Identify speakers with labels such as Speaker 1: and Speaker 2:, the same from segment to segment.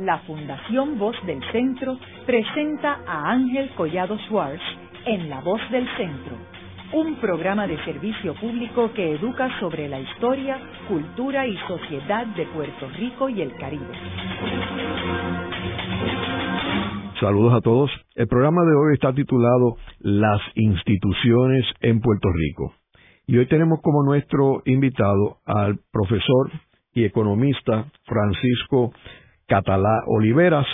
Speaker 1: la Fundación Voz del Centro presenta a Ángel Collado Schwartz en La Voz del Centro, un programa de servicio público que educa sobre la historia, cultura y sociedad de Puerto Rico y el Caribe.
Speaker 2: Saludos a todos. El programa de hoy está titulado Las instituciones en Puerto Rico. Y hoy tenemos como nuestro invitado al profesor y economista Francisco Catalá Oliveras,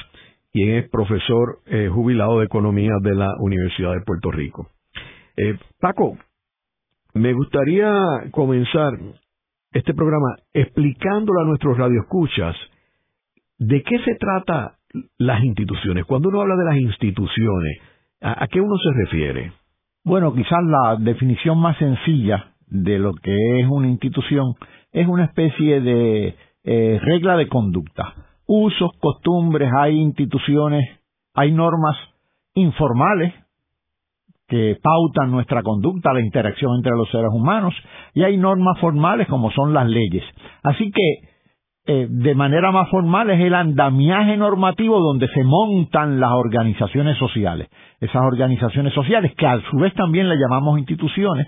Speaker 2: quien es profesor eh, jubilado de Economía de la Universidad de Puerto Rico. Eh, Paco, me gustaría comenzar este programa explicándole a nuestros radioescuchas de qué se trata las instituciones. Cuando uno habla de las instituciones, ¿a, qué uno se refiere?
Speaker 3: Bueno, quizás la definición más sencilla de lo que es una institución es una especie de eh, regla de conducta. Usos, costumbres, hay instituciones, hay normas informales que pautan nuestra conducta, la interacción entre los seres humanos, y hay normas formales como son las leyes. Así que, eh, de manera más formal, es el andamiaje normativo donde se montan las organizaciones sociales. Esas organizaciones sociales, que a su vez también le llamamos instituciones,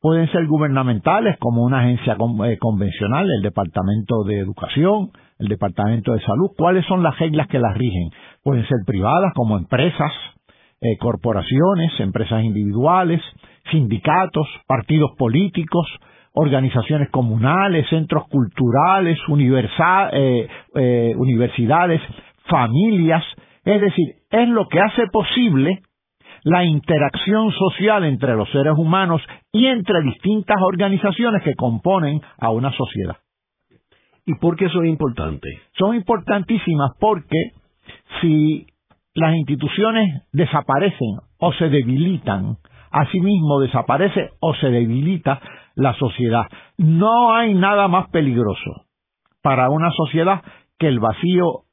Speaker 3: pueden ser gubernamentales como una agencia eh, convencional, el Departamento de Educación, el Departamento de Salud. ¿Cuáles son las reglas que las rigen? Pueden ser privadas como empresas, eh, corporaciones, empresas individuales, sindicatos, partidos políticos, organizaciones comunales, centros culturales, eh, universidades, familias. Es decir, es lo que hace posible la interacción social entre los seres humanos y entre distintas organizaciones que componen a una sociedad.
Speaker 2: ¿Y por qué son importantes?
Speaker 3: Son importantísimas porque si las instituciones desaparecen o se debilitan, asimismo desaparece o se debilita la sociedad. No hay nada más peligroso para una sociedad que el vacío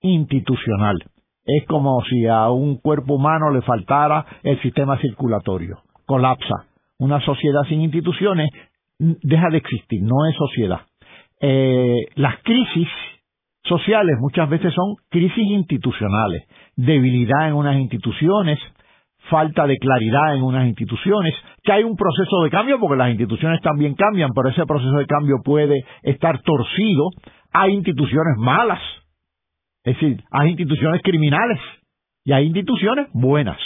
Speaker 3: institucional es como si a un cuerpo humano le faltara el sistema circulatorio. Colapsa. Una sociedad sin instituciones deja de existir, no es sociedad. Eh, las crisis sociales muchas veces son crisis institucionales, debilidad en unas instituciones, falta de claridad en unas instituciones, que hay un proceso de cambio porque las instituciones también cambian, pero ese proceso de cambio puede estar torcido, hay instituciones malas, es decir, hay instituciones criminales y hay instituciones buenas.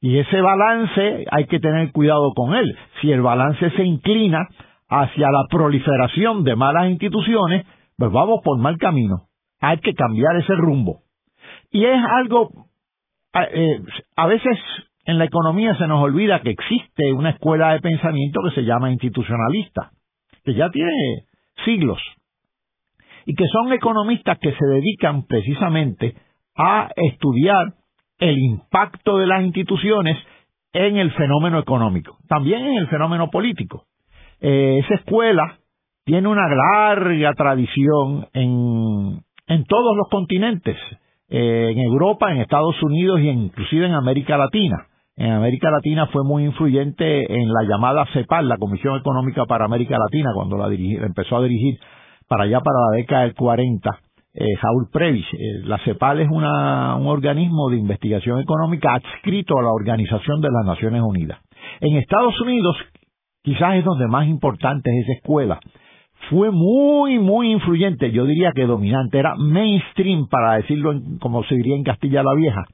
Speaker 3: Y ese balance hay que tener cuidado con él. Si el balance se inclina hacia la proliferación de malas instituciones, pues vamos por mal camino. Hay que cambiar ese rumbo. Y es algo, eh, a veces en la economía se nos olvida que existe una escuela de pensamiento que se llama institucionalista, que ya tiene siglos y que son economistas que se dedican precisamente a estudiar el impacto de las instituciones en el fenómeno económico, también en el fenómeno político. Eh, esa escuela tiene una larga tradición en, todos los continentes, eh, en Europa, en Estados Unidos y inclusive en América Latina. En América Latina fue muy influyente en la llamada CEPAL, la Comisión Económica para América Latina, cuando la empezó a dirigir para allá para la década del 40, eh, Saúl Previs. Eh, la CEPAL es un organismo de investigación económica adscrito a la Organización de las Naciones Unidas. En Estados Unidos, quizás es donde más importante es esa escuela. Fue muy, muy influyente, yo diría que dominante, era mainstream, para decirlo como se diría en Castilla la Vieja,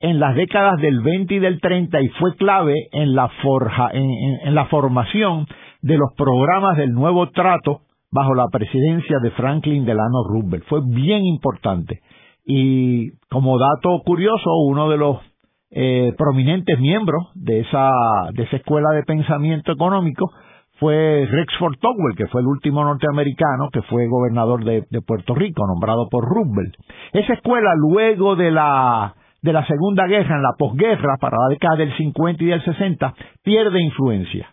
Speaker 3: en las décadas del 20 y del 30 y fue clave en la, forja, en la formación de los programas del nuevo trato bajo la presidencia de Franklin Delano Roosevelt. Fue bien importante. Y como dato curioso, uno de los eh, prominentes miembros de esa, de esa escuela de pensamiento económico fue Rexford Togwell, que fue el último norteamericano que fue gobernador de, de Puerto Rico, nombrado por Roosevelt. Esa escuela, luego de la, de la Segunda Guerra, en la posguerra, para la década del 50 y del 60, pierde influencia.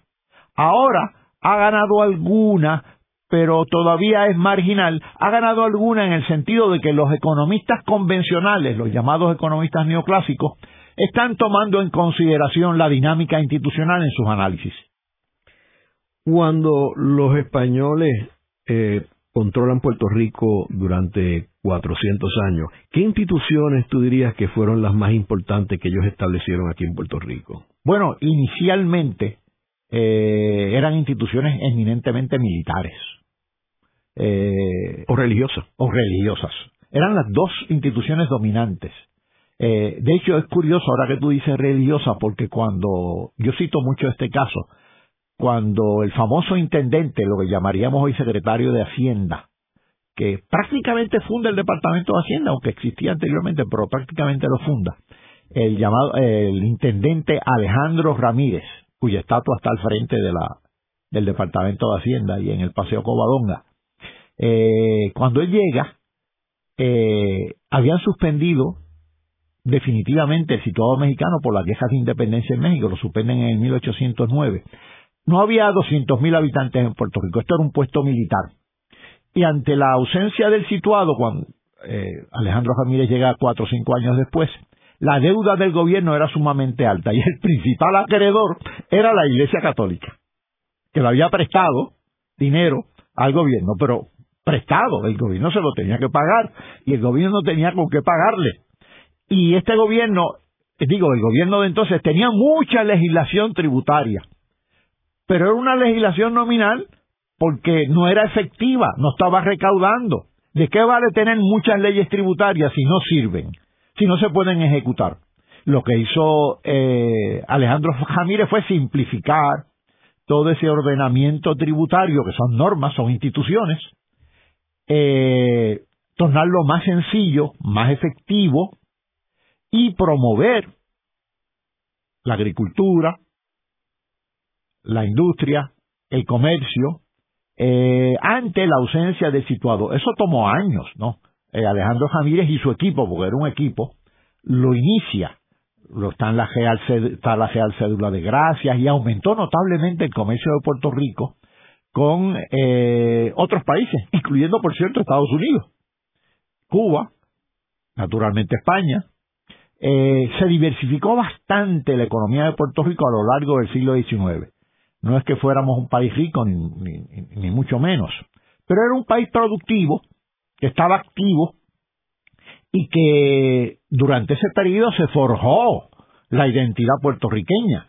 Speaker 3: Ahora ha ganado alguna pero todavía es marginal, ha ganado alguna en el sentido de que los economistas convencionales, los llamados economistas neoclásicos, están tomando en consideración la dinámica institucional en sus análisis.
Speaker 2: Cuando los españoles eh, controlan Puerto Rico durante 400 años. ¿Qué instituciones tú dirías que fueron las más importantes que ellos establecieron aquí en Puerto Rico?
Speaker 3: Bueno, inicialmente eh, eran instituciones eminentemente militares.
Speaker 2: Eh, o religiosas.
Speaker 3: O religiosas. Eran las dos instituciones dominantes. Eh, de hecho, es curioso ahora que tú dices religiosa, porque cuando, yo cito mucho este caso, cuando el famoso intendente, lo que llamaríamos hoy secretario de Hacienda, que prácticamente funda el Departamento de Hacienda, aunque existía anteriormente, pero prácticamente lo funda, el llamado, el intendente Alejandro Ramírez, cuya estatua está al frente de la, del Departamento de Hacienda y en el Paseo Covadonga. Eh, cuando él llega, eh, habían suspendido definitivamente el situado mexicano por las quejas de independencia en México, lo suspenden en el 1809. No había 200.000 habitantes en Puerto Rico, esto era un puesto militar. Y ante la ausencia del situado, cuando eh, Alejandro Ramírez llega cuatro o cinco años después, la deuda del gobierno era sumamente alta y el principal acreedor era la Iglesia Católica, que le había prestado dinero al gobierno, pero prestado, el gobierno se lo tenía que pagar y el gobierno no tenía con qué pagarle. Y este gobierno, digo, el gobierno de entonces tenía mucha legislación tributaria, pero era una legislación nominal porque no era efectiva, no estaba recaudando. ¿De qué vale tener muchas leyes tributarias si no sirven, si no se pueden ejecutar? Lo que hizo eh, Alejandro Jamírez fue simplificar todo ese ordenamiento tributario, que son normas, son instituciones, eh, tornarlo más sencillo, más efectivo y promover la agricultura, la industria, el comercio, eh, ante la ausencia del situado. Eso tomó años, ¿no? Eh, Alejandro Jamírez y su equipo, porque era un equipo, lo inicia. Lo, está, en la Real, está la Real Cédula de Gracias y aumentó notablemente el comercio de Puerto Rico con eh, otros países, incluyendo, por cierto, Estados Unidos, Cuba, naturalmente España. Eh, se diversificó bastante la economía de Puerto Rico a lo largo del siglo XIX. No es que fuéramos un país rico, ni, ni, mucho menos, pero era un país productivo, que estaba activo y que durante ese periodo se forjó la identidad puertorriqueña.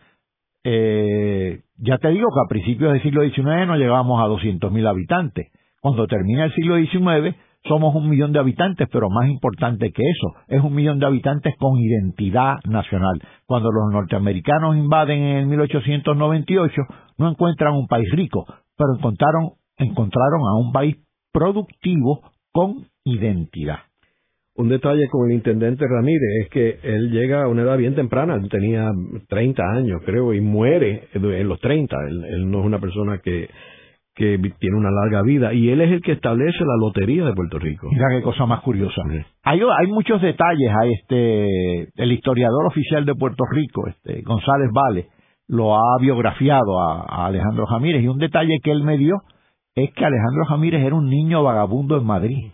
Speaker 3: Eh, ya te digo que a principios del siglo XIX no llegábamos a 200.000 habitantes. Cuando termina el siglo XIX somos un millón de habitantes, pero más importante que eso, es un millón de habitantes con identidad nacional. Cuando los norteamericanos invaden en 1898, no encuentran un país rico, pero encontraron, encontraron a un país productivo con identidad.
Speaker 2: Un detalle con el intendente Ramírez es que él llega a una edad bien temprana, él tenía 30 años creo y muere en los 30, él, no es una persona que, que tiene una larga vida y él es el que establece la lotería de Puerto Rico.
Speaker 3: Mira qué cosa más curiosa. Hay, hay muchos detalles, a este, el historiador oficial de Puerto Rico, este, González Vale, lo ha biografiado a, a Alejandro Ramírez y un detalle que él me dio es que Alejandro Ramírez era un niño vagabundo en Madrid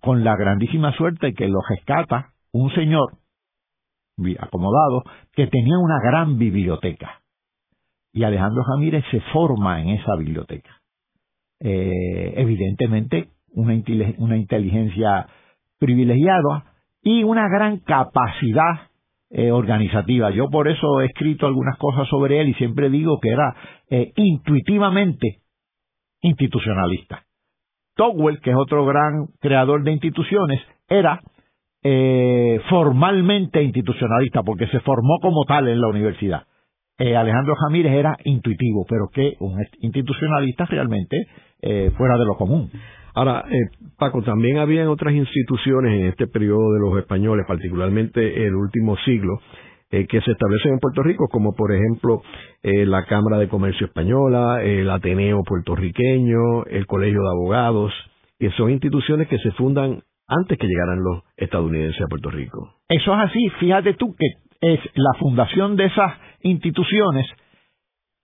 Speaker 3: con la grandísima suerte que lo rescata un señor acomodado que tenía una gran biblioteca. Y Alejandro Ramírez se forma en esa biblioteca. Eh, evidentemente, una, inteligencia privilegiada y una gran capacidad eh, organizativa. Yo por eso he escrito algunas cosas sobre él y siempre digo que era eh, intuitivamente institucionalista. Togwell, que es otro gran creador de instituciones, era formalmente institucionalista porque se formó como tal en la universidad. Eh, Alejandro Jamírez era intuitivo, pero que un institucionalista realmente eh, fuera de lo común.
Speaker 2: Ahora, Paco, también había otras instituciones en este periodo de los españoles, particularmente el último siglo, eh, que se establecen en Puerto Rico, como por ejemplo eh, la Cámara de Comercio Española, el Ateneo puertorriqueño, el Colegio de Abogados, que son instituciones que se fundan antes que llegaran los estadounidenses a Puerto Rico.
Speaker 3: Eso es así, fíjate tú que es la fundación de esas instituciones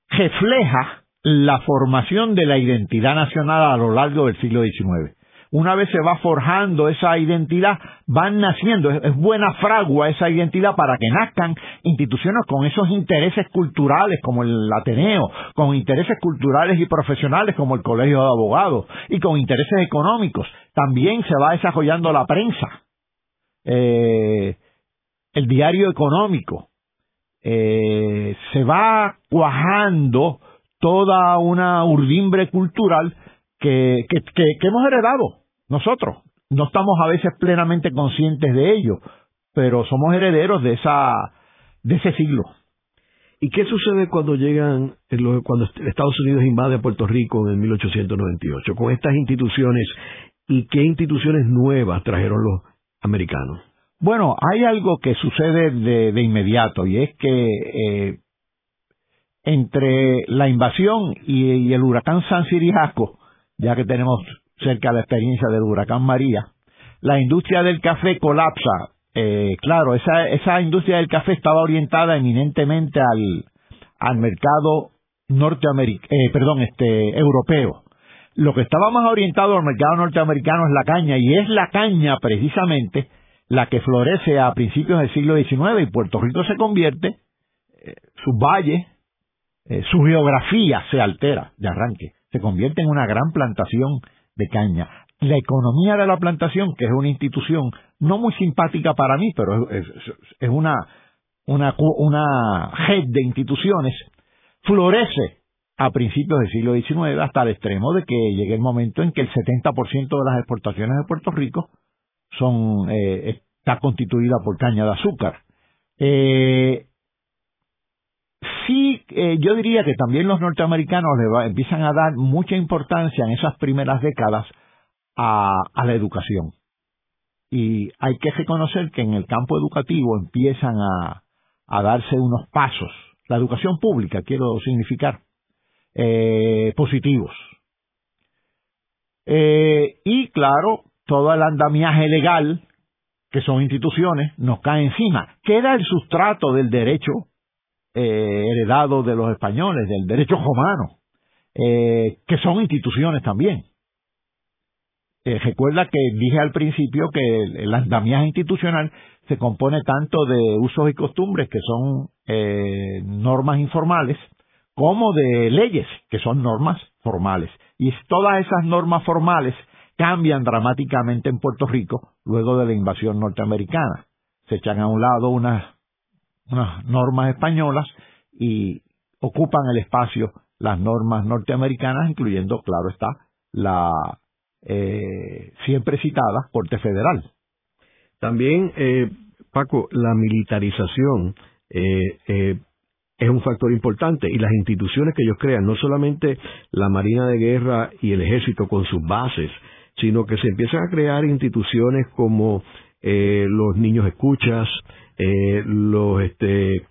Speaker 3: refleja la formación de la identidad nacional a lo largo del siglo XIX. una vez se va forjando esa identidad, van naciendo, es, buena fragua esa identidad para que nazcan instituciones con esos intereses culturales como el Ateneo, con intereses culturales y profesionales como el Colegio de Abogados y con intereses económicos. También se va desarrollando la prensa, eh, el diario económico, eh, se va cuajando toda una urdimbre cultural que, que, hemos heredado nosotros. No estamos a veces plenamente conscientes de ello, pero somos herederos de esa de ese siglo.
Speaker 2: ¿Y qué sucede cuando llegan, cuando Estados Unidos invade a Puerto Rico en 1898 con estas instituciones y qué instituciones nuevas trajeron los americanos?
Speaker 3: Bueno, hay algo que sucede de, de inmediato y es que eh, entre la invasión y, el huracán San Sirijaco, ya que tenemos cerca la experiencia del huracán María, la industria del café colapsa. Eh, claro, esa, esa industria del café estaba orientada eminentemente al, al mercado norteamericano, eh, perdón, este, europeo. Lo que estaba más orientado al mercado norteamericano es la caña, y es la caña precisamente la que florece a principios del siglo XIX, y Puerto Rico se convierte, eh, sus valles, eh, su geografía se altera de arranque, se convierte en una gran plantación de caña. La economía de la plantación, que es una institución no muy simpática para mí, pero es, una, una, una red de instituciones, florece a principios del siglo XIX hasta el extremo de que llegue el momento en que el 70% de las exportaciones de Puerto Rico son eh, está constituida por caña de azúcar. Eh, sí, eh, yo diría que también los norteamericanos le empiezan a dar mucha importancia en esas primeras décadas a, la educación. Y hay que reconocer que en el campo educativo empiezan a, darse unos pasos, la educación pública, quiero significar, eh, positivos. Eh, y claro, todo el andamiaje legal, que son instituciones, nos cae encima. Queda el sustrato del derecho eh, heredado de los españoles, del derecho romano, eh, que son instituciones también. Eh, recuerda que dije al principio que el, andamiaje institucional se compone tanto de usos y costumbres, que son normas informales, como de leyes, que son normas formales. Y todas esas normas formales cambian dramáticamente en Puerto Rico luego de la invasión norteamericana. Se echan a un lado unas unas normas españolas y ocupan el espacio las normas norteamericanas, incluyendo, claro está, la eh, siempre citada Corte Federal.
Speaker 2: También, eh, Paco, la militarización eh, eh, es un factor importante y las instituciones que ellos crean, no solamente la Marina de Guerra y el Ejército con sus bases, sino que se empiezan a crear instituciones como los niños escuchas, eh, los este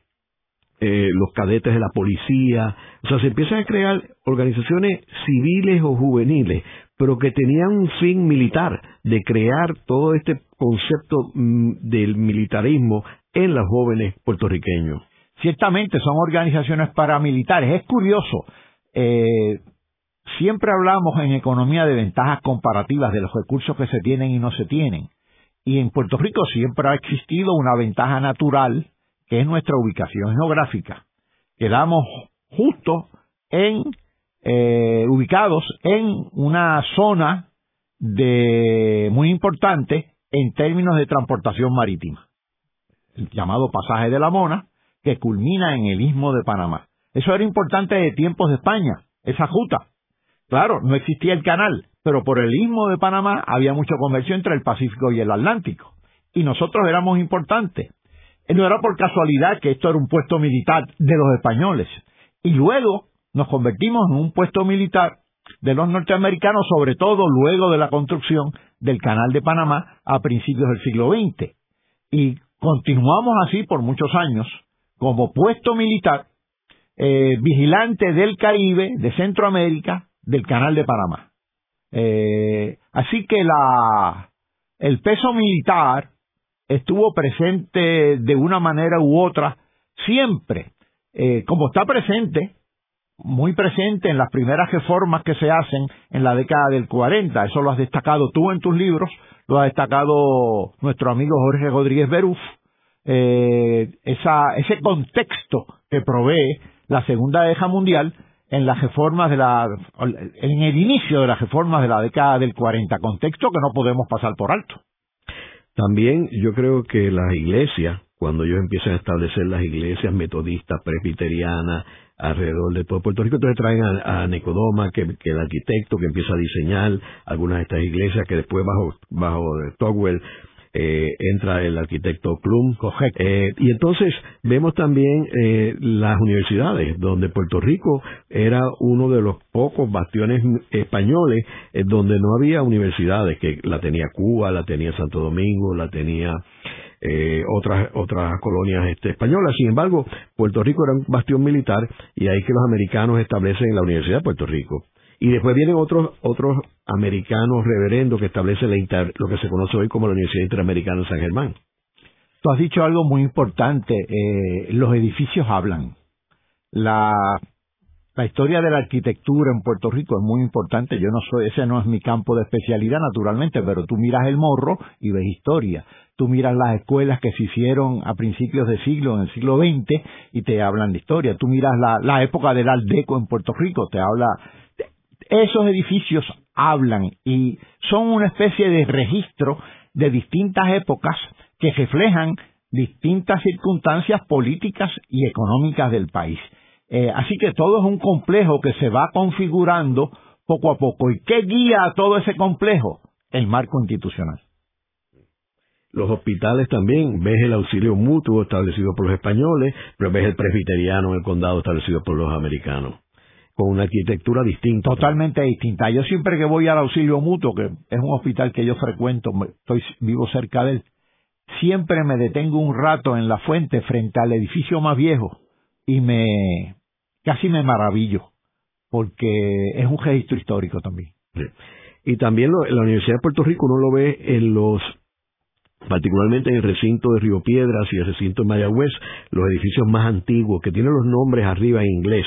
Speaker 2: eh, los cadetes de la policía, o sea, se empiezan a crear organizaciones civiles o juveniles, pero que tenían un fin militar, de crear todo este concepto mm, del militarismo en los jóvenes puertorriqueños.
Speaker 3: Ciertamente son organizaciones paramilitares. Es curioso, eh, siempre hablamos en economía de ventajas comparativas de los recursos que se tienen y no se tienen. Y en Puerto Rico siempre ha existido una ventaja natural, que es nuestra ubicación geográfica. Quedamos justo en, eh, ubicados en una zona de, muy importante en términos de transportación marítima. El llamado pasaje de la Mona, que culmina en el istmo de Panamá. Eso era importante de tiempos de España, esa ruta. Claro, no existía el canal, pero por el istmo de Panamá había mucho comercio entre el Pacífico y el Atlántico. Y nosotros éramos importantes. No era por casualidad que esto era un puesto militar de los españoles. Y luego nos convertimos en un puesto militar de los norteamericanos, sobre todo luego de la construcción del Canal de Panamá a principios del siglo XX. Y continuamos así por muchos años como puesto militar eh, vigilante del Caribe, de Centroamérica, del Canal de Panamá. Eh, así que la, el peso militar estuvo presente de una manera u otra siempre, eh, como está presente muy presente en las primeras reformas que se hacen en la década del 40. Eso lo has destacado tú en tus libros, lo ha destacado nuestro amigo Jorge Rodríguez Beruf. Eh, ese contexto que provee la Segunda Guerra Mundial en las reformas de la, en el inicio de las reformas de la década del 40, contexto que no podemos pasar por alto.
Speaker 2: También yo creo que las iglesias, cuando ellos empiezan a establecer las iglesias metodistas, presbiterianas, alrededor de todo Puerto Rico. Entonces traen a, Nicodoma, que, que, el arquitecto que empieza a diseñar algunas de estas iglesias, que después bajo, bajo Togwell eh, entra el arquitecto Plum. Eh, y entonces vemos también eh, las universidades, donde Puerto Rico era uno de los pocos bastiones españoles eh, donde no había universidades, que la tenía Cuba, la tenía Santo Domingo, la tenía eh, otras otras colonias este, españolas. Sin embargo, Puerto Rico era un bastión militar y ahí que los americanos establecen la Universidad de Puerto Rico. Y después vienen otros otros americanos reverendos que establecen lo que se conoce hoy como la Universidad Interamericana de San Germán.
Speaker 3: Tú has dicho algo muy importante. Eh, los edificios hablan. La, la historia de la arquitectura en Puerto Rico es muy importante. Yo no soy, ese no es mi campo de especialidad, naturalmente, pero tú miras el morro y ves historia. Tú miras las escuelas que se hicieron a principios de siglo, en el siglo XX, y te hablan de historia. Tú miras la, la época del Aldeco en Puerto Rico, te habla esos edificios hablan y son una especie de registro de distintas épocas que reflejan distintas circunstancias políticas y económicas del país. Eh, así que todo es un complejo que se va configurando poco a poco. ¿Y qué guía a todo ese complejo? El marco institucional.
Speaker 2: Los hospitales también, ves el auxilio mutuo establecido por los españoles, pero ves el presbiteriano en el condado establecido por los americanos con una arquitectura distinta.
Speaker 3: Totalmente distinta. Yo siempre que voy al auxilio mutuo, que es un hospital que yo frecuento, estoy vivo cerca de él, siempre me detengo un rato en la fuente frente al edificio más viejo y me casi me maravillo porque es un registro histórico también.
Speaker 2: Y también en la Universidad de Puerto Rico uno lo ve en los particularmente en el recinto de Río Piedras y el recinto de Mayagüez, los edificios más antiguos que tienen los nombres arriba en inglés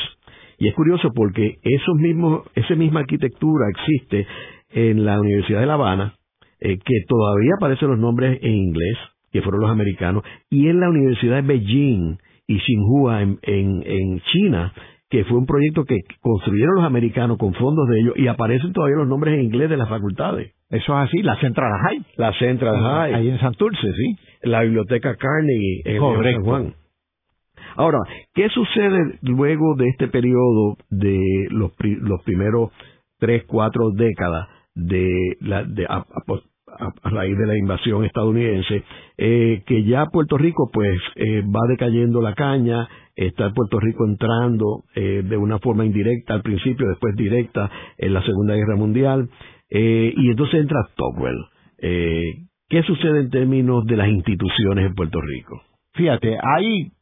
Speaker 2: y es curioso porque esos mismos, esa misma arquitectura existe en la Universidad de La Habana, eh, que todavía aparecen los nombres en inglés, que fueron los americanos, y en la Universidad de Beijing y Xinhua en, en, China, que fue un proyecto que construyeron los americanos con fondos de ellos y aparecen todavía los nombres en inglés de las facultades.
Speaker 3: Eso es así, la Central High.
Speaker 2: La Central High.
Speaker 3: Ahí en Santurce, sí.
Speaker 2: La Biblioteca Carnegie en San Juan. Ahora, ¿qué sucede luego de este periodo de los, los primeros tres, cuatro décadas de la, de, a, raíz de la invasión estadounidense, eh, que ya Puerto Rico pues eh, va decayendo la caña, está Puerto Rico entrando eh, de una forma indirecta al principio, después directa en la Segunda Guerra Mundial, y entonces entra Tocqueville. ¿Qué sucede en términos de las instituciones en Puerto Rico?
Speaker 3: Fíjate, hay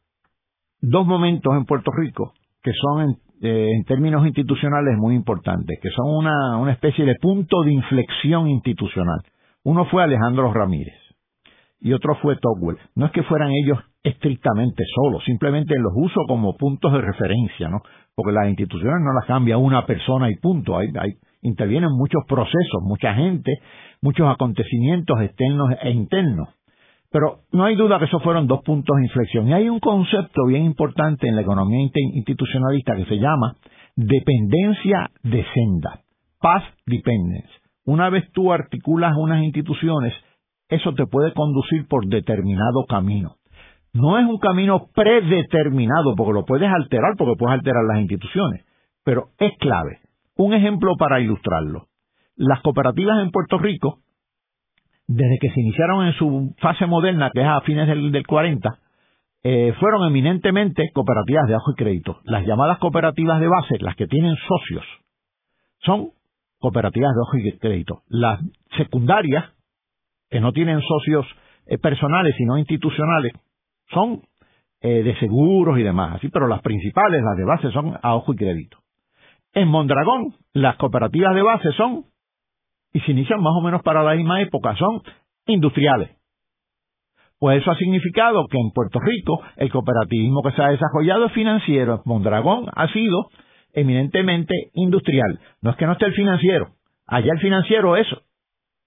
Speaker 3: dos momentos en Puerto Rico que son eh, en, términos institucionales muy importantes, que son una, una especie de punto de inflexión institucional. Uno fue Alejandro Ramírez y otro fue Tocqueville. No es que fueran ellos estrictamente solos, simplemente los uso como puntos de referencia, ¿no? Porque las instituciones no las cambia una persona y punto. Hay, hay, intervienen muchos procesos, mucha gente, muchos acontecimientos externos e internos. Pero no hay duda que esos fueron dos puntos de inflexión. Y hay un concepto bien importante en la economía institucionalista que se llama dependencia de senda, path dependence. Una vez tú articulas unas instituciones, eso te puede conducir por determinado camino. No es un camino predeterminado, porque lo puedes alterar, porque puedes alterar las instituciones, pero es clave. Un ejemplo para ilustrarlo. Las cooperativas en Puerto Rico desde que se iniciaron en su fase moderna, que es a fines del, 40, eh, fueron eminentemente cooperativas de ajo y crédito. Las llamadas cooperativas de base, las que tienen socios, son cooperativas de ajo y crédito. Las secundarias, que no tienen socios eh, personales, sino institucionales, son eh, de seguros y demás, así, pero las principales, las de base, son a ojo y crédito. En Mondragón, las cooperativas de base son y se inician más o menos para la misma época, son industriales. Pues eso ha significado que en Puerto Rico el cooperativismo que se ha desarrollado es financiero. Mondragón ha sido eminentemente industrial. No es que no esté el financiero. Allá el financiero es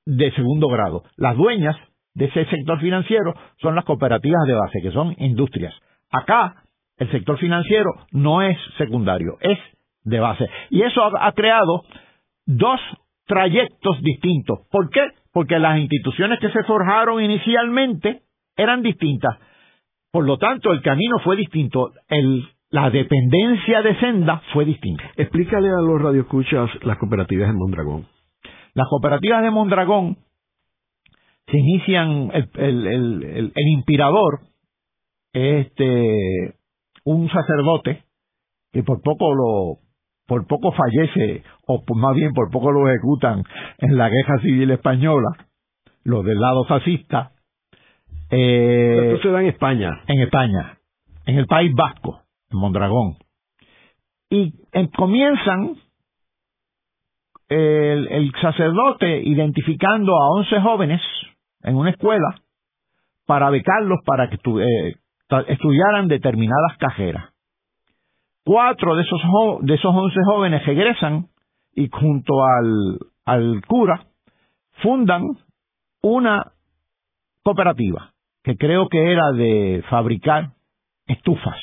Speaker 3: de segundo grado. Las dueñas de ese sector financiero son las cooperativas de base, que son industrias. Acá el sector financiero no es secundario, es de base. Y eso ha, creado dos trayectos distintos. ¿Por qué? Porque las instituciones que se forjaron inicialmente eran distintas. Por lo tanto, el camino fue distinto. la dependencia de senda fue distinta.
Speaker 2: Explícale a los radioescuchas las cooperativas de Mondragón.
Speaker 3: Las cooperativas de Mondragón se inician, el, el, el inspirador, este, un sacerdote que por poco lo por poco fallece o más bien por poco lo ejecutan en la guerra civil española los del lado fascista
Speaker 2: eh, esto se da en España
Speaker 3: en España en el País Vasco en Mondragón y comienzan el, el, sacerdote identificando a 11 jóvenes en una escuela para becarlos para que eh, estudiaran determinadas cajeras. Cuatro de esos, de esos once jóvenes regresan y junto al, al cura fundan una cooperativa que creo que era de fabricar estufas,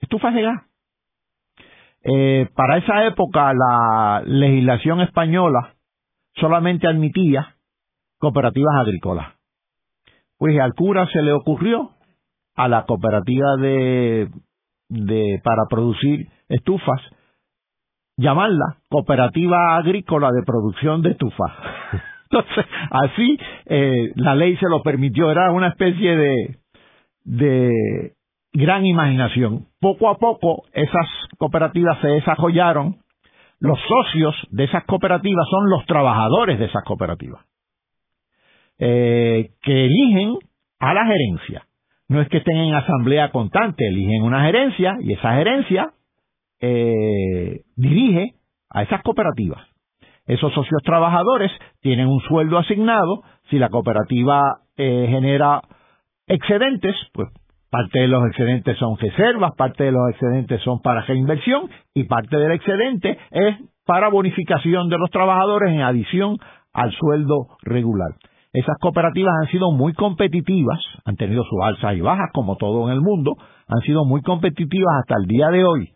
Speaker 3: estufas de gas. Eh, para esa época la legislación española solamente admitía cooperativas agrícolas. Pues al cura se le ocurrió a la cooperativa de, de para producir estufas, llamarla Cooperativa Agrícola de Producción de Estufas. Entonces, así eh, la ley se lo permitió, era una especie de, de gran imaginación. Poco a poco esas cooperativas se desarrollaron, los socios de esas cooperativas son los trabajadores de esas cooperativas, eh, que eligen a la gerencia no es que estén en asamblea constante, eligen una gerencia y esa gerencia eh, dirige a esas cooperativas. Esos socios trabajadores tienen un sueldo asignado, si la cooperativa eh, genera excedentes, pues parte de los excedentes son reservas, parte de los excedentes son para reinversión y parte del excedente es para bonificación de los trabajadores en adición al sueldo regular. Esas cooperativas han sido muy competitivas, han tenido sus alzas y bajas como todo en el mundo, han sido muy competitivas hasta el día de hoy.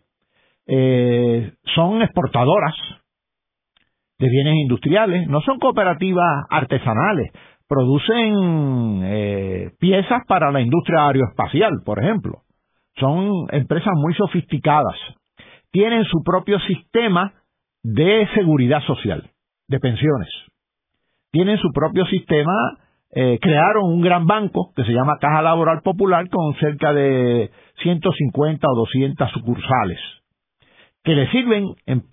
Speaker 3: Eh, son exportadoras de bienes industriales, no son cooperativas artesanales, producen eh, piezas para la industria aeroespacial, por ejemplo. Son empresas muy sofisticadas, tienen su propio sistema de seguridad social, de pensiones tienen su propio sistema, eh, crearon un gran banco que se llama Caja Laboral Popular con cerca de 150 o 200 sucursales, que le sirven en,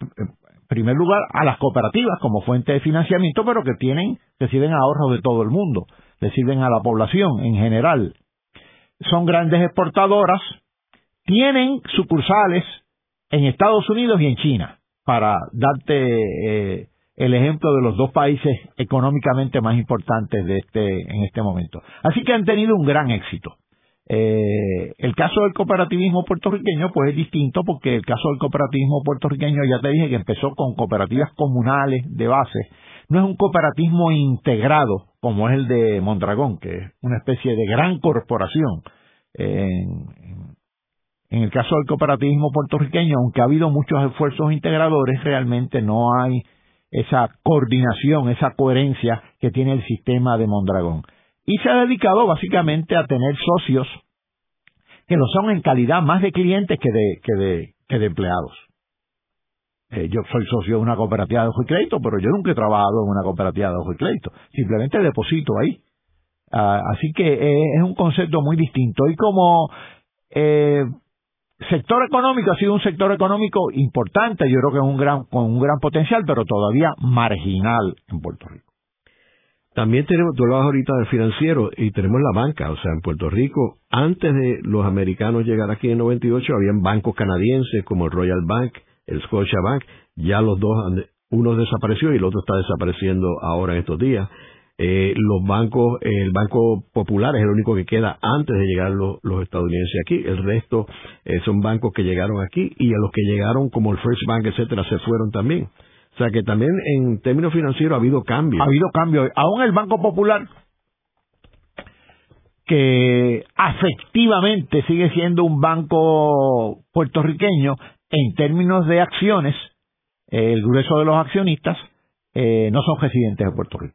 Speaker 3: primer lugar a las cooperativas como fuente de financiamiento, pero que tienen, reciben ahorros de todo el mundo, le sirven a la población en general. Son grandes exportadoras, tienen sucursales en Estados Unidos y en China, para darte eh, el ejemplo de los dos países económicamente más importantes de este, en este momento. Así que han tenido un gran éxito. Eh, el caso del cooperativismo puertorriqueño pues es distinto porque el caso del cooperativismo puertorriqueño ya te dije que empezó con cooperativas comunales de base. No es un cooperativismo integrado como es el de Mondragón, que es una especie de gran corporación. en, en el caso del cooperativismo puertorriqueño, aunque ha habido muchos esfuerzos integradores, realmente no hay esa coordinación, esa coherencia que tiene el sistema de Mondragón. Y se ha dedicado básicamente a tener socios que lo son en calidad más de clientes que de, que de, empleados. Eh, yo soy socio de una cooperativa de ojo y crédito, pero yo nunca he trabajado en una cooperativa de ojo y crédito. Simplemente deposito ahí. Ah, así que eh, es un concepto muy distinto. Y como eh, sector económico ha sido un sector económico importante, yo creo que un gran, con un gran potencial, pero todavía marginal en Puerto Rico.
Speaker 2: También tenemos, tú hablabas ahorita del financiero y tenemos la banca, o sea, en Puerto Rico, antes de los americanos llegar aquí en 98, habían bancos canadienses como el Royal Bank, el Scotia Bank, ya los dos, uno desapareció y el otro está desapareciendo ahora en estos días. Eh, los bancos, el Banco Popular es el único que queda antes de llegar los, estadounidenses aquí. El resto eh, son bancos que llegaron aquí y a los que llegaron como el First Bank, etcétera, se fueron también. O sea que también en términos financieros ha habido cambios.
Speaker 3: Ha habido cambios. Aún el Banco Popular, que afectivamente sigue siendo un banco puertorriqueño, en términos de acciones, el grueso de los accionistas eh, no son residentes de Puerto Rico.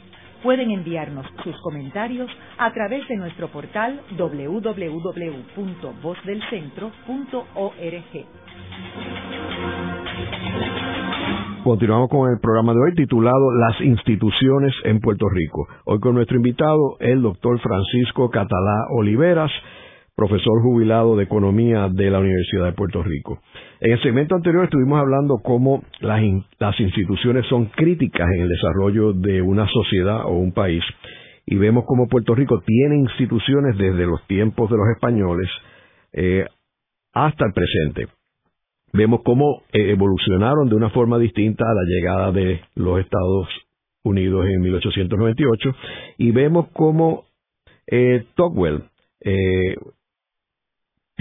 Speaker 1: Pueden enviarnos sus comentarios a través de nuestro portal www.vozdelcentro.org.
Speaker 2: Continuamos con el programa de hoy titulado Las instituciones en Puerto Rico. Hoy con nuestro invitado, el doctor Francisco Catalá Oliveras, profesor jubilado de Economía de la Universidad de Puerto Rico. En el segmento anterior estuvimos hablando cómo las, instituciones son críticas en el desarrollo de una sociedad o un país y vemos cómo Puerto Rico tiene instituciones desde los tiempos de los españoles eh, hasta el presente. Vemos cómo eh, evolucionaron de una forma distinta a la llegada de los Estados Unidos en 1898 y vemos cómo eh, Tocqueville eh,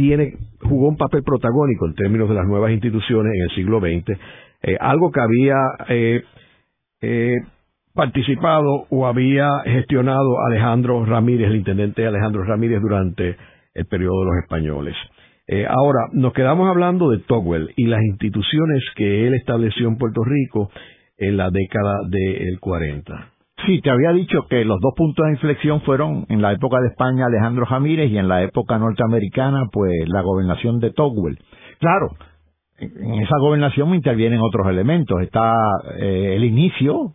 Speaker 2: tiene, jugó un papel protagónico en términos de las nuevas instituciones en el siglo XX, eh, algo que había eh, eh, participado o había gestionado Alejandro Ramírez, el intendente Alejandro Ramírez durante el periodo de los españoles. ahora, nos quedamos hablando de Togwell y las instituciones que él estableció en Puerto Rico en la década del 40.
Speaker 3: Sí, te había dicho que los dos puntos de inflexión fueron en la época de España Alejandro Jamírez y en la época norteamericana pues la gobernación de Togwell. Claro, en esa gobernación intervienen otros elementos. Está eh, el inicio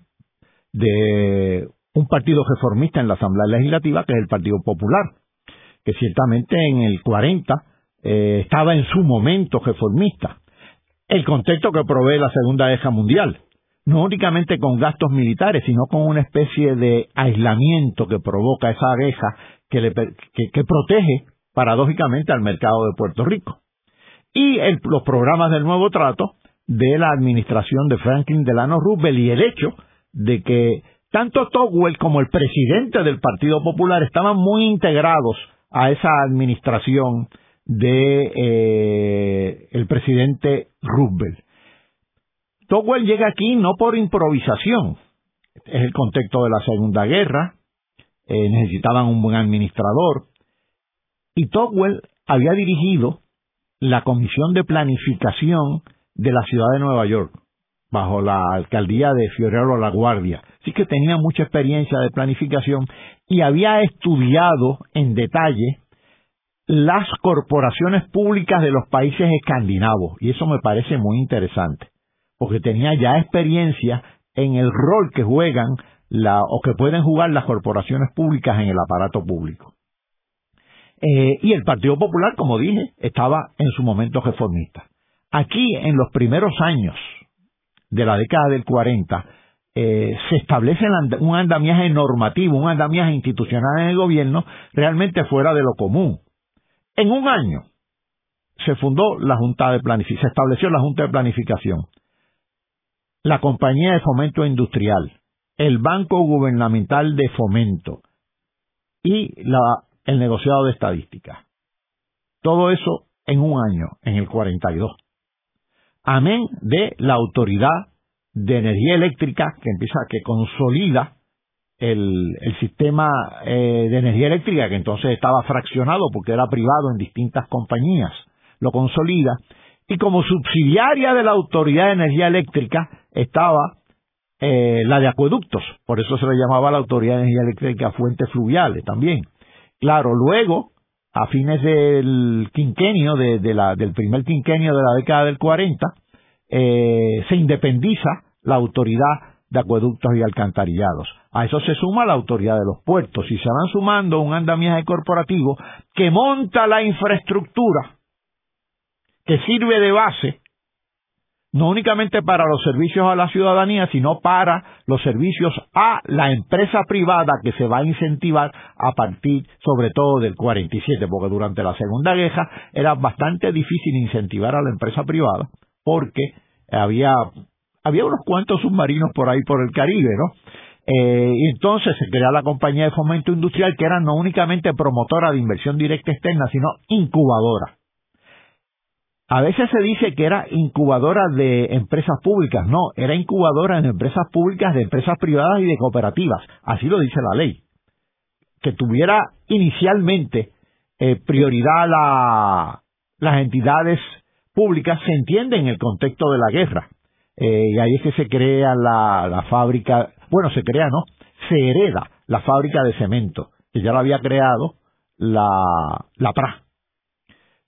Speaker 3: de un partido reformista en la Asamblea Legislativa que es el Partido Popular, que ciertamente en el 40 eh, estaba en su momento reformista. El contexto que provee la Segunda Guerra Mundial no únicamente con gastos militares, sino con una especie de aislamiento que provoca esa abeja que, le, que, protege paradójicamente al mercado de Puerto Rico. Y los programas del nuevo trato de la administración de Franklin Delano Roosevelt y el hecho de que tanto Togwell como el presidente del Partido Popular estaban muy integrados a esa administración de eh, el presidente Roosevelt. Togwell llega aquí no por improvisación, es el contexto de la Segunda Guerra, eh, necesitaban un buen administrador, y Togwell había dirigido la Comisión de Planificación de la Ciudad de Nueva York, bajo la alcaldía de Fiorello La Guardia. Así que tenía mucha experiencia de planificación y había estudiado en detalle las corporaciones públicas de los países escandinavos, y eso me parece muy interesante porque tenía ya experiencia en el rol que juegan la, o que pueden jugar las corporaciones públicas en el aparato público. Eh, y el Partido Popular, como dije, estaba en su momento reformista. Aquí, en los primeros años de la década del 40, eh, se establece un andamiaje normativo, un andamiaje institucional en el gobierno realmente fuera de lo común. En un año se fundó la Junta de Planificación, se estableció la Junta de Planificación la Compañía de Fomento Industrial, el Banco Gubernamental de Fomento y el negociado de estadística. Todo eso en un año, en el 42. Amén de la Autoridad de Energía Eléctrica que empieza, que consolida el, sistema eh, de energía eléctrica que entonces estaba fraccionado porque era privado en distintas compañías. Lo consolida y como subsidiaria de la Autoridad de Energía Eléctrica estaba eh, la de acueductos, por eso se le llamaba la Autoridad de Energía Eléctrica Fuentes Fluviales también. Claro, luego, a fines del quinquenio, del primer quinquenio de la década del 40, eh, se independiza la Autoridad de acueductos y alcantarillados. A eso se suma la autoridad de los puertos y se van sumando un andamiaje corporativo que monta la infraestructura que sirve de base no únicamente para los servicios a la ciudadanía, sino para los servicios a la empresa privada que se va a incentivar a partir sobre todo del 47, porque durante la Segunda Guerra era bastante difícil incentivar a la empresa privada, porque había, había unos cuantos submarinos por ahí por el Caribe, ¿no? Eh, y entonces se crea la compañía de fomento industrial que era no únicamente promotora de inversión directa externa, sino incubadora. A veces se dice que era incubadora de empresas públicas. No, era incubadora en empresas públicas, de empresas privadas y de cooperativas. Así lo dice la ley. Que tuviera inicialmente eh, prioridad la, las entidades públicas se entiende en el contexto de la guerra. Eh, y ahí es que se crea la, la fábrica, bueno, se crea, ¿no? Se hereda la fábrica de cemento, que ya la había creado la, la PRA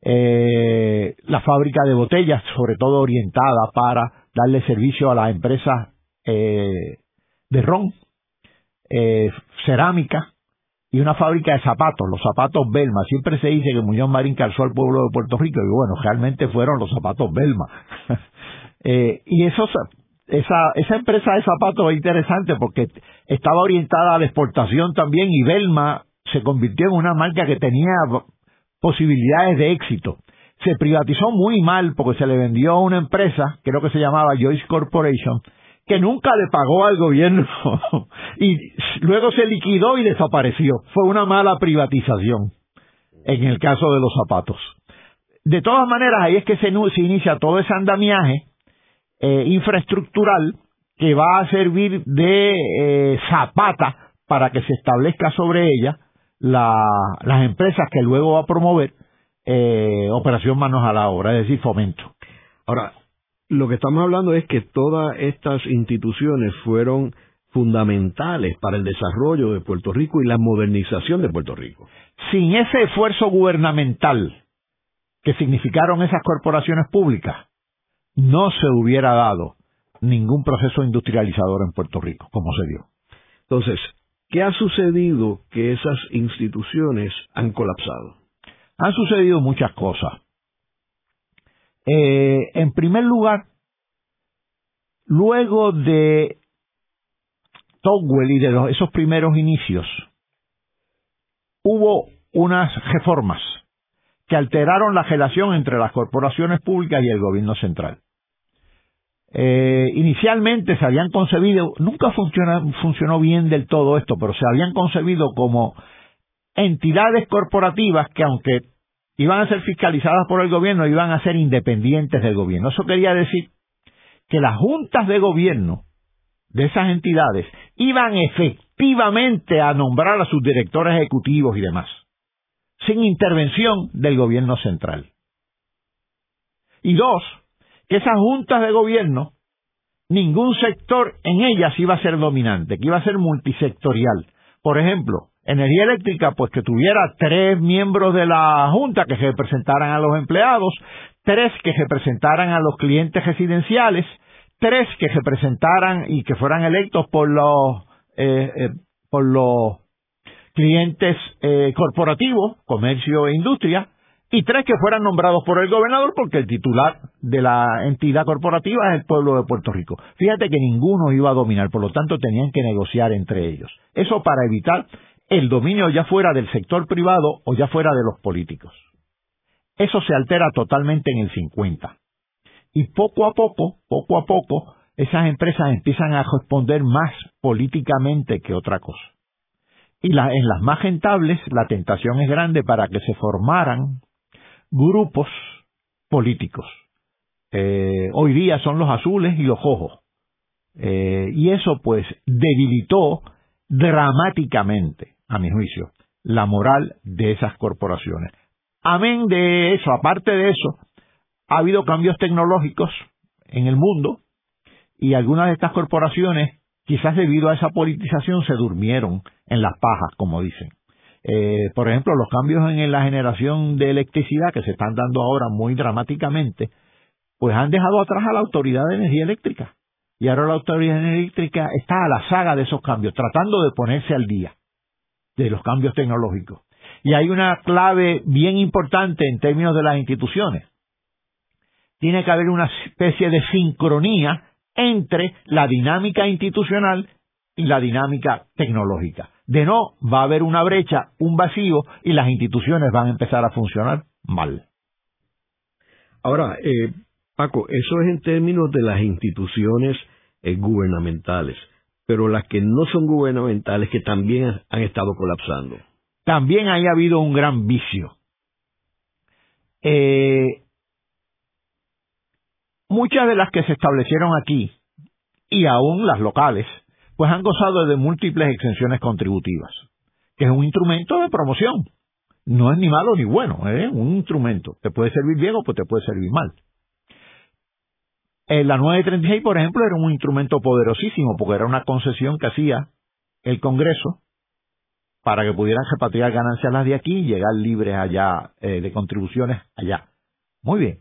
Speaker 3: eh, la fábrica de botellas, sobre todo orientada para darle servicio a las empresas eh, de ron, eh, cerámica y una fábrica de zapatos, los zapatos Belma. Siempre se dice que Muñoz Marín calzó al pueblo de Puerto Rico y bueno, realmente fueron los zapatos Belma. eh, y esos, esa, esa empresa de zapatos es interesante porque estaba orientada a la exportación también y Belma se convirtió en una marca que tenía posibilidades de éxito. Se privatizó muy mal porque se le vendió a una empresa, creo que se llamaba Joyce Corporation, que nunca le pagó al gobierno y luego se liquidó y desapareció. Fue una mala privatización en el caso de los zapatos. De todas maneras, ahí es que se, inicia todo ese andamiaje eh, infraestructural que va a servir de eh, zapata para que se establezca sobre ella las empresas que luego va a promover eh, Operación Manos a la Obra, es decir, fomento.
Speaker 2: Ahora, lo que estamos hablando es que todas estas instituciones fueron fundamentales para el desarrollo de Puerto Rico y la modernización de Puerto Rico.
Speaker 3: Sin ese esfuerzo gubernamental que significaron esas corporaciones públicas, no se hubiera dado ningún proceso industrializador en Puerto Rico, como se dio.
Speaker 2: Entonces, ¿Qué ha sucedido que esas instituciones han colapsado?
Speaker 3: Han sucedido muchas cosas. Eh, en primer lugar, luego de Togwell y de esos primeros inicios, hubo unas reformas que alteraron la relación entre las corporaciones públicas y el gobierno central eh, inicialmente se habían concebido, nunca funcionó bien del todo esto, pero se habían concebido como entidades corporativas que aunque iban a ser fiscalizadas por el gobierno, iban a ser independientes del gobierno. Eso quería decir que las juntas de gobierno de esas entidades iban efectivamente a nombrar a sus directores ejecutivos y demás, sin intervención del gobierno central. Y dos, esas juntas de gobierno, ningún sector en ellas iba a ser dominante, que iba a ser multisectorial. Por ejemplo, energía eléctrica, pues que tuviera tres miembros de la Junta que representaran a los empleados, tres que representaran a los clientes residenciales, tres que representaran y que fueran electos por los, eh, eh, por los clientes eh, corporativos, comercio e industria, y tres que fueran nombrados por el gobernador porque el titular de la entidad corporativa es el pueblo de Puerto Rico. Fíjate que ninguno iba a dominar, por lo tanto tenían que negociar entre ellos. Eso para evitar el dominio ya fuera del sector privado o ya fuera de los políticos. Eso se altera totalmente en el 50. Y poco a poco, poco a poco, esas empresas empiezan a responder más políticamente que otra cosa. Y en las más rentables, la tentación es grande para que se formaran grupos políticos. Eh, hoy día son los azules y los rojos. Eh, y eso pues debilitó dramáticamente, a mi juicio, la moral de esas corporaciones. Amén de eso, aparte de eso, ha habido cambios tecnológicos en el mundo y algunas de estas corporaciones, quizás debido a esa politización, se durmieron en las pajas, como dicen. Eh, por ejemplo, los cambios en la generación de electricidad que se están dando ahora muy dramáticamente, pues han dejado atrás a la Autoridad de Energía Eléctrica. Y ahora la Autoridad Eléctrica está a la saga de esos cambios, tratando de ponerse al día de los cambios tecnológicos. Y hay una clave bien importante en términos de las instituciones. Tiene que haber una especie de sincronía entre la dinámica institucional y la dinámica tecnológica. De no, va a haber una brecha, un vacío y las instituciones van a empezar a funcionar mal.
Speaker 2: Ahora, eh, Paco, eso es en términos de las instituciones eh, gubernamentales, pero las que no son gubernamentales que también han estado colapsando.
Speaker 3: También ahí ha habido un gran vicio. Eh, muchas de las que se establecieron aquí, y aún las locales, pues han gozado de múltiples exenciones contributivas, que es un instrumento de promoción. No es ni malo ni bueno, es un instrumento. Te puede servir bien o pues te puede servir mal. En la 936, por ejemplo, era un instrumento poderosísimo porque era una concesión que hacía el Congreso para que pudieran repatriar ganancias las de aquí y llegar libres allá eh, de contribuciones allá. Muy bien.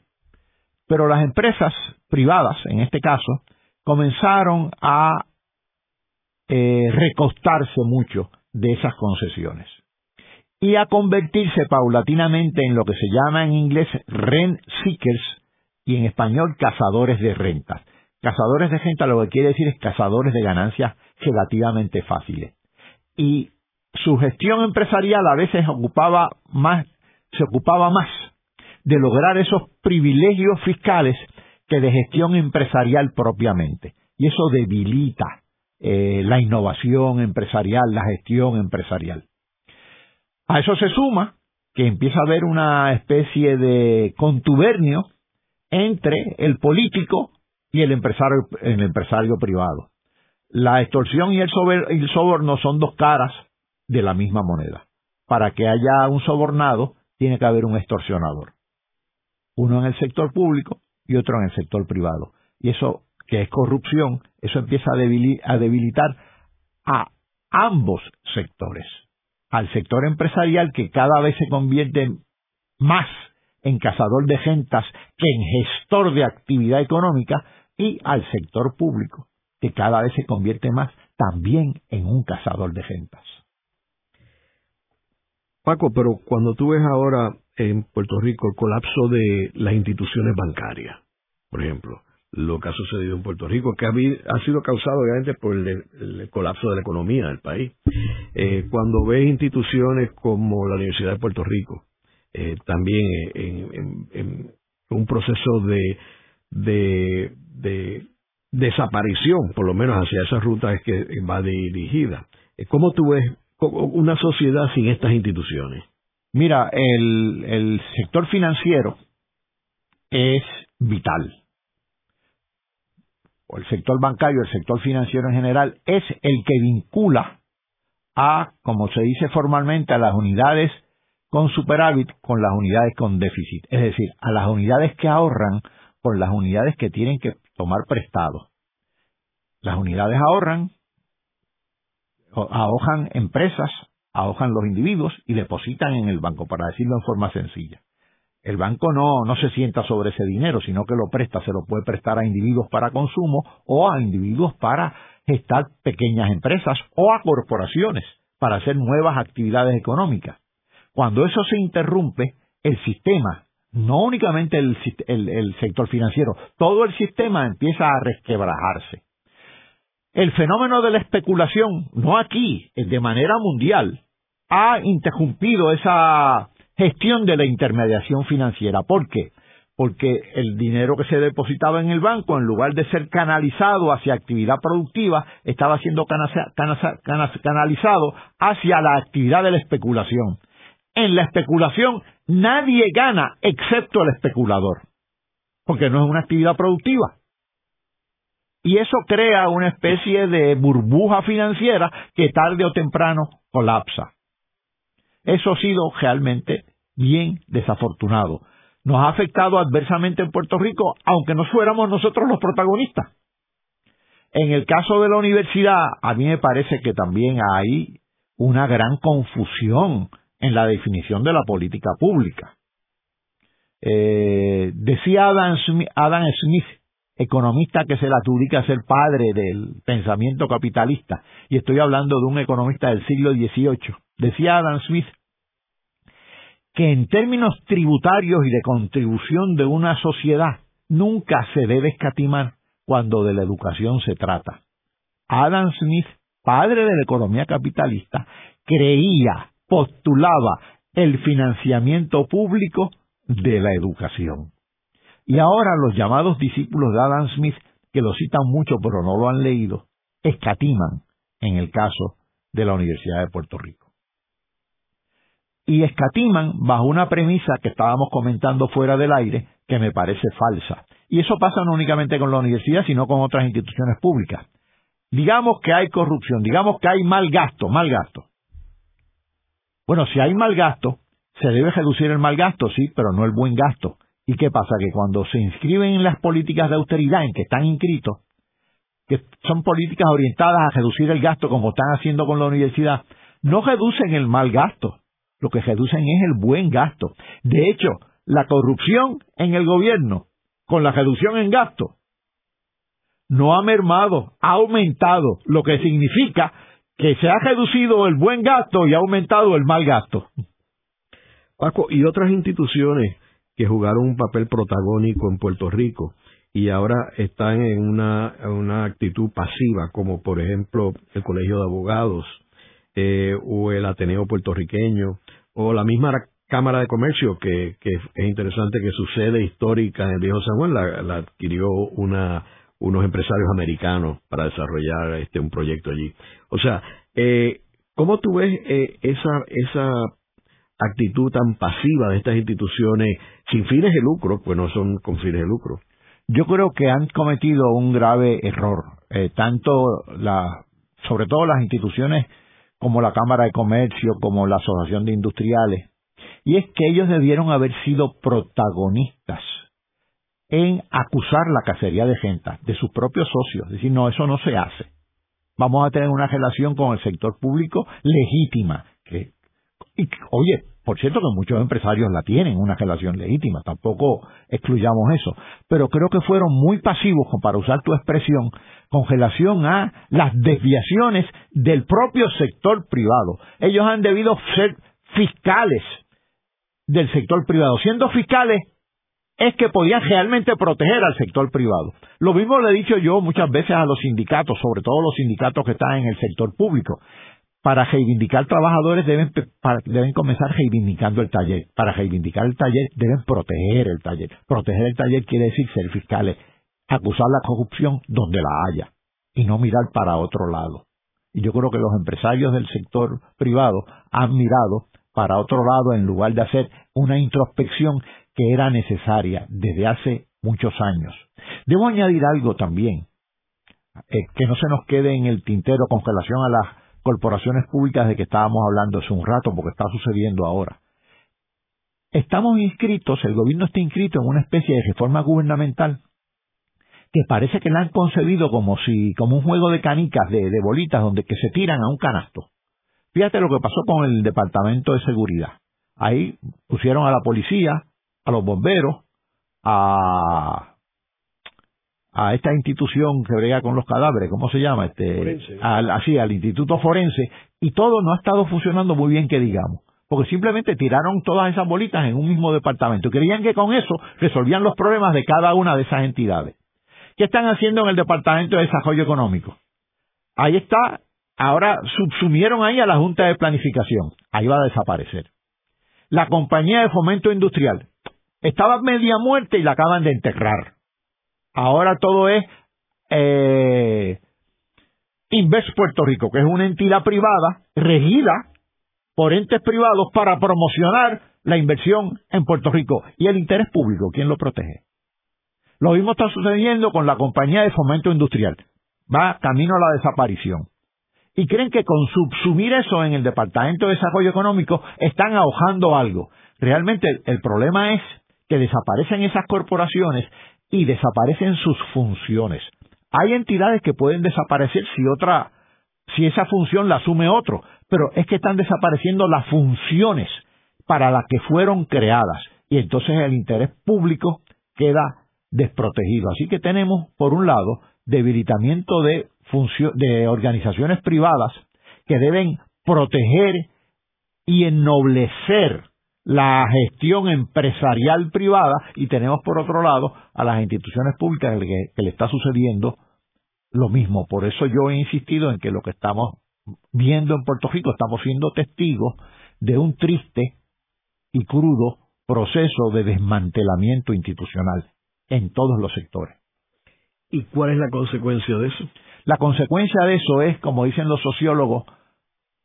Speaker 3: Pero las empresas privadas, en este caso, comenzaron a eh, recostarse mucho de esas concesiones y a convertirse paulatinamente en lo que se llama en inglés rent seekers y en español cazadores de rentas. Cazadores de renta lo que quiere decir es cazadores de ganancias relativamente fáciles. Y su gestión empresarial a veces ocupaba más, se ocupaba más de lograr esos privilegios fiscales que de gestión empresarial propiamente. Y eso debilita eh, la innovación empresarial, la gestión empresarial. A eso se suma que empieza a haber una especie de contubernio entre el político y el empresario, el empresario privado. La extorsión y el, el soborno son dos caras de la misma moneda. Para que haya un sobornado, tiene que haber un extorsionador. Uno en el sector público y otro en el sector privado. Y eso que es corrupción, eso empieza a debilitar a ambos sectores. Al sector empresarial que cada vez se convierte más en cazador de gentas que en gestor de actividad económica y al sector público que cada vez se convierte más también en un cazador de gentas.
Speaker 2: Paco, pero cuando tú ves ahora en Puerto Rico el colapso de las instituciones bancarias, por ejemplo, lo que ha sucedido en Puerto Rico, que ha, sido causado obviamente por el, colapso de la economía del país. Eh, cuando ves instituciones como la Universidad de Puerto Rico, eh, también en, un proceso de, de, desaparición, por lo menos hacia esa ruta es que va dirigida. Eh, ¿Cómo tú ves una sociedad sin estas instituciones?
Speaker 3: Mira, el sector financiero es vital o el sector bancario, el sector financiero en general, es el que vincula a, como se dice formalmente, a las unidades con superávit con las unidades con déficit. Es decir, a las unidades que ahorran con las unidades que tienen que tomar prestado. Las unidades ahorran, ahojan empresas, ahojan los individuos y depositan en el banco, para decirlo en forma sencilla. El banco no, no se sienta sobre ese dinero, sino que lo presta, se lo puede prestar a individuos para consumo o a individuos para gestar pequeñas empresas o a corporaciones para hacer nuevas actividades económicas. Cuando eso se interrumpe, el sistema, no únicamente el, el sector financiero, todo el sistema empieza a resquebrajarse. El fenómeno de la especulación, no aquí, de manera mundial, ha interrumpido esa gestión de la intermediación financiera. ¿Por qué? Porque el dinero que se depositaba en el banco, en lugar de ser canalizado hacia actividad productiva, estaba siendo canalizado hacia la actividad de la especulación. En la especulación nadie gana excepto el especulador, porque no es una actividad productiva. Y eso crea una especie de burbuja financiera que tarde o temprano colapsa. Eso ha sido realmente bien desafortunado. Nos ha afectado adversamente en Puerto Rico, aunque no fuéramos nosotros los protagonistas. En el caso de la universidad, a mí me parece que también hay una gran confusión en la definición de la política pública. Eh, decía Adam Smith, economista que se la adjudica a ser padre del pensamiento capitalista, y estoy hablando de un economista del siglo XVIII, decía Adam Smith que en términos tributarios y de contribución de una sociedad nunca se debe escatimar cuando de la educación se trata. Adam Smith, padre de la economía capitalista, creía, postulaba el financiamiento público de la educación. Y ahora los llamados discípulos de Adam Smith, que lo citan mucho pero no lo han leído, escatiman en el caso de la Universidad de Puerto Rico. Y escatiman bajo una premisa que estábamos comentando fuera del aire, que me parece falsa. Y eso pasa no únicamente con la universidad, sino con otras instituciones públicas. Digamos que hay corrupción, digamos que hay mal gasto, mal gasto. Bueno, si hay mal gasto, se debe reducir el mal gasto, sí, pero no el buen gasto. ¿Y qué pasa? Que cuando se inscriben en las políticas de austeridad en que están inscritos, que son políticas orientadas a reducir el gasto como están haciendo con la universidad, no reducen el mal gasto, lo que reducen es el buen gasto. De hecho, la corrupción en el gobierno, con la reducción en gasto, no ha mermado, ha aumentado, lo que significa que se ha reducido el buen gasto y ha aumentado el mal gasto.
Speaker 2: Paco, y otras instituciones que jugaron un papel protagónico en Puerto Rico y ahora están en una, una actitud pasiva, como por ejemplo el Colegio de Abogados eh, o el Ateneo puertorriqueño o la misma Cámara de Comercio, que, que es interesante que su sede histórica en el Viejo San Juan la, adquirió una, unos empresarios americanos para desarrollar este un proyecto allí. O sea, eh, ¿cómo tú ves eh, esa, esa actitud tan pasiva de estas instituciones sin fines de lucro, pues no son con fines de lucro.
Speaker 3: Yo creo que han cometido un grave error, eh, tanto la, sobre todo las instituciones como la Cámara de Comercio, como la Asociación de Industriales, y es que ellos debieron haber sido protagonistas en acusar la cacería de gente, de sus propios socios, decir, no, eso no se hace. Vamos a tener una relación con el sector público legítima, que y, oye, por cierto que muchos empresarios la tienen, una relación legítima, tampoco excluyamos eso, pero creo que fueron muy pasivos, para usar tu expresión, con relación a las desviaciones del propio sector privado. Ellos han debido ser fiscales del sector privado. Siendo fiscales, es que podían realmente proteger al sector privado. Lo mismo le he dicho yo muchas veces a los sindicatos, sobre todo los sindicatos que están en el sector público para reivindicar trabajadores deben, deben comenzar reivindicando el taller. Para reivindicar el taller deben proteger el taller. Proteger el taller quiere decir ser fiscales, acusar la corrupción donde la haya y no mirar para otro lado. Y yo creo que los empresarios del sector privado han mirado para otro lado en lugar de hacer una introspección que era necesaria desde hace muchos años. Debo añadir algo también, eh, que no se nos quede en el tintero con relación a las corporaciones públicas de que estábamos hablando hace un rato, porque está sucediendo ahora. Estamos inscritos, el gobierno está inscrito en una especie de reforma gubernamental que parece que la han concebido como si, como un juego de canicas, de, de bolitas, donde que se tiran a un canasto. Fíjate lo que pasó con el Departamento de Seguridad. Ahí pusieron a la policía, a los bomberos, a a esta institución que brega con los cadáveres, ¿cómo se llama? Este, al, así, al Instituto Forense, y todo no ha estado funcionando muy bien, que digamos. Porque simplemente tiraron todas esas bolitas en un mismo departamento. Creían que con eso resolvían los problemas de cada una de esas entidades. ¿Qué están haciendo en el Departamento de Desarrollo Económico? Ahí está, ahora subsumieron ahí a la Junta de Planificación. Ahí va a desaparecer. La compañía de fomento industrial estaba media muerte y la acaban de enterrar. Ahora todo es eh, Invest Puerto Rico, que es una entidad privada regida por entes privados para promocionar la inversión en Puerto Rico. ¿Y el interés público? ¿Quién lo protege? Lo mismo está sucediendo con la compañía de fomento industrial. Va camino a la desaparición. Y creen que con subsumir eso en el Departamento de Desarrollo Económico están ahojando algo. Realmente el problema es que desaparecen esas corporaciones y desaparecen sus funciones. Hay entidades que pueden desaparecer si otra, si esa función la asume otro, pero es que están desapareciendo las funciones para las que fueron creadas y entonces el interés público queda desprotegidos. Así que tenemos, por un lado, debilitamiento de, de organizaciones privadas que deben proteger y ennoblecer la gestión empresarial privada y tenemos por otro lado a las instituciones públicas que, le está sucediendo lo mismo. Por eso yo he insistido en que lo que estamos viendo en Puerto Rico, estamos siendo testigos de un triste y crudo proceso de desmantelamiento institucional en todos los sectores.
Speaker 2: ¿Y cuál es la consecuencia de eso?
Speaker 3: La consecuencia de eso es, como dicen los sociólogos,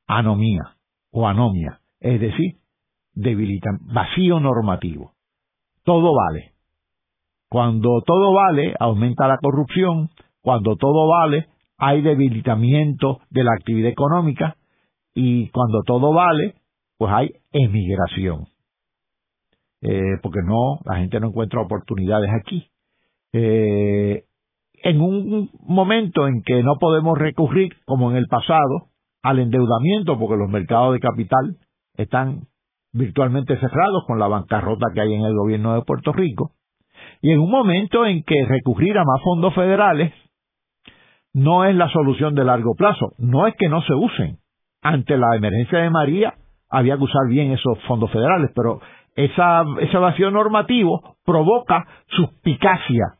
Speaker 3: anomía o anomia, es decir, debilitan, vacío normativo. Todo vale. Cuando todo vale, aumenta la corrupción, cuando todo vale, hay debilitamiento de la actividad económica y cuando todo vale, pues hay emigración. Eh, porque no, la gente no encuentra oportunidades aquí. Eh, en un momento en que no podemos recurrir, como en el pasado, al endeudamiento, porque los mercados de capital están virtualmente cerrados con la bancarrota que hay en el gobierno de Puerto Rico, y en un momento en que recurrir a más fondos federales no es la solución de largo plazo, no es que no se usen. Ante la emergencia de María había que usar bien esos fondos federales, pero esa, ese vacío normativo provoca suspicacia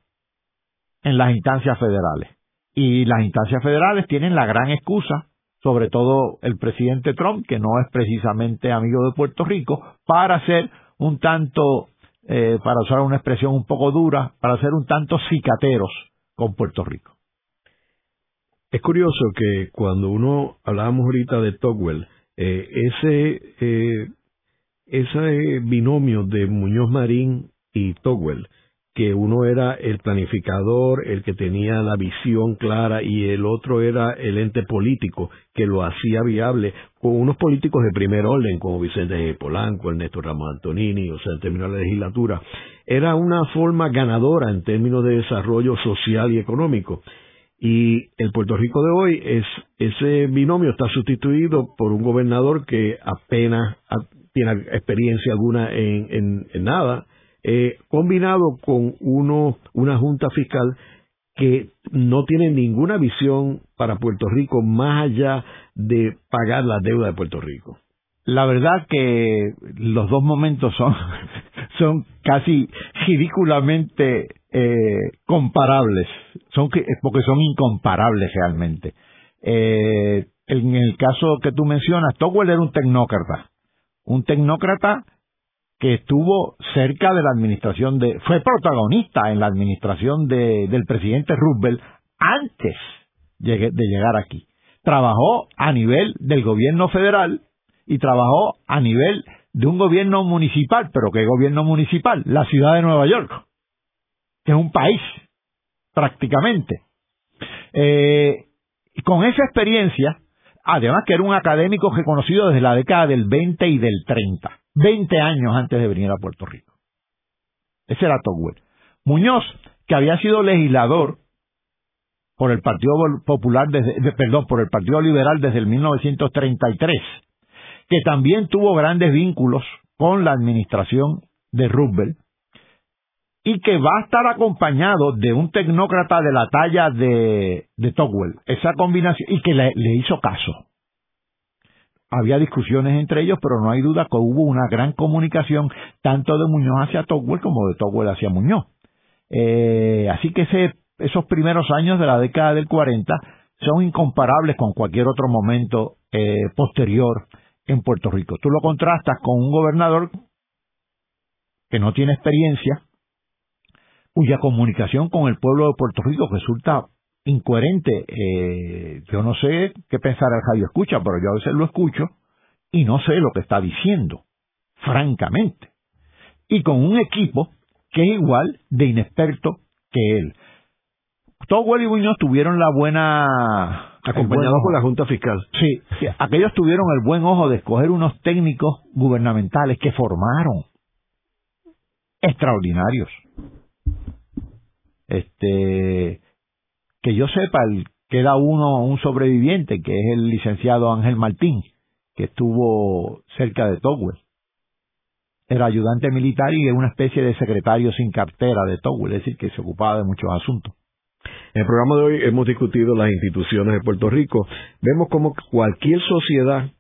Speaker 3: en las instancias federales. Y las instancias federales tienen la gran excusa sobre todo el presidente Trump, que no es precisamente amigo de Puerto Rico, para ser un tanto, eh, para usar una expresión un poco dura, para ser un tanto cicateros con Puerto Rico.
Speaker 2: Es curioso que cuando uno hablábamos ahorita de Togwell, eh, ese, eh, ese binomio de Muñoz Marín y Togwell que uno era el planificador, el que tenía la visión clara y el otro era el ente político que lo hacía viable con unos políticos de primer orden como Vicente G. Polanco, Ernesto Ramos Antonini, o sea, en términos de la legislatura. Era una forma ganadora en términos de desarrollo social y económico. Y el Puerto Rico de hoy es ese binomio está sustituido por un gobernador que apenas tiene experiencia alguna en, en nada eh, combinado con uno, una junta fiscal que no tiene ninguna visión para Puerto Rico más allá de pagar la deuda de Puerto Rico.
Speaker 3: La verdad que los dos momentos son, son casi ridículamente eh, comparables, son porque son incomparables realmente. Eh, en el caso que tú mencionas, Togwell era un tecnócrata, un tecnócrata que estuvo cerca de la administración de, fue protagonista en la administración de, del presidente Roosevelt antes de llegar aquí. Trabajó a nivel del gobierno federal y trabajó a nivel de un gobierno municipal, pero ¿qué gobierno municipal? La ciudad de Nueva York, que es un país, prácticamente. Eh, con esa experiencia, además que era un académico reconocido desde la década del 20 y del 30 20 años antes de venir a Puerto Rico. Ese era Togwell. Muñoz, que había sido legislador por el Partido Popular, desde, perdón, por el Partido Liberal desde el 1933, que también tuvo grandes vínculos con la administración de Roosevelt, y que va a estar acompañado de un tecnócrata de la talla de, de Togwell, esa combinación, y que le hizo caso había discusiones entre ellos, pero no hay duda que hubo una gran comunicación tanto de Muñoz hacia Togwell como de Togwell hacia Muñoz. Eh, así que esos primeros años de la década del 40 son incomparables con cualquier otro momento eh, posterior en Puerto Rico. Tú lo contrastas con un gobernador que no tiene experiencia, cuya comunicación con el pueblo de Puerto Rico resulta incoherente. Eh, yo no sé qué pensar el radio escucha, pero yo a veces lo escucho y no sé lo que está diciendo, francamente. Y con un equipo que es igual de inexperto que él. Togwell y Muñoz tuvieron la buena...
Speaker 2: Acompañados por la Junta Fiscal.
Speaker 3: Sí, aquellos tuvieron el buen ojo de escoger unos técnicos gubernamentales que formaron. Extraordinarios. Este, que yo sepa, queda uno, un sobreviviente, que es el licenciado Ángel Martín, que estuvo cerca de Togwell. era ayudante militar y una especie de secretario sin cartera de Towell, es decir, que se ocupaba de muchos asuntos.
Speaker 2: En el programa de hoy hemos discutido las instituciones de Puerto Rico. Vemos como cualquier sociedad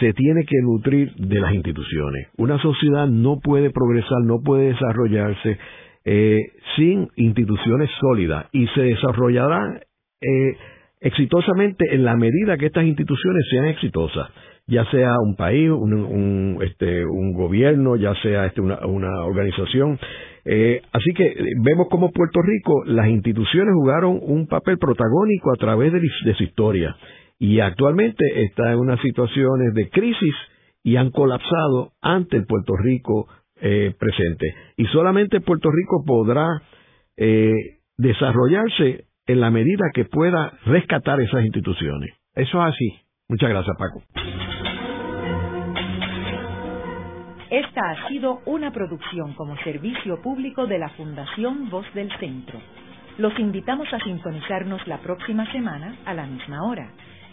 Speaker 2: se tiene que nutrir de las instituciones. Una sociedad no puede progresar, no puede desarrollarse eh, sin instituciones sólidas y se desarrollará eh, exitosamente en la medida que estas instituciones sean exitosas ya sea un país, un, este, un gobierno, ya sea este, una, organización. Eh, así que vemos como Puerto Rico las instituciones jugaron un papel protagónico a través de, de su historia y actualmente está en unas situaciones de crisis y han colapsado ante el Puerto Rico eh, presente. Y solamente Puerto Rico podrá eh, desarrollarse en la medida que pueda rescatar esas instituciones. Eso es así. Muchas gracias, Paco.
Speaker 1: Esta ha sido una producción como servicio público de la Fundación Voz del Centro. Los invitamos a sintonizarnos la próxima semana a la misma hora.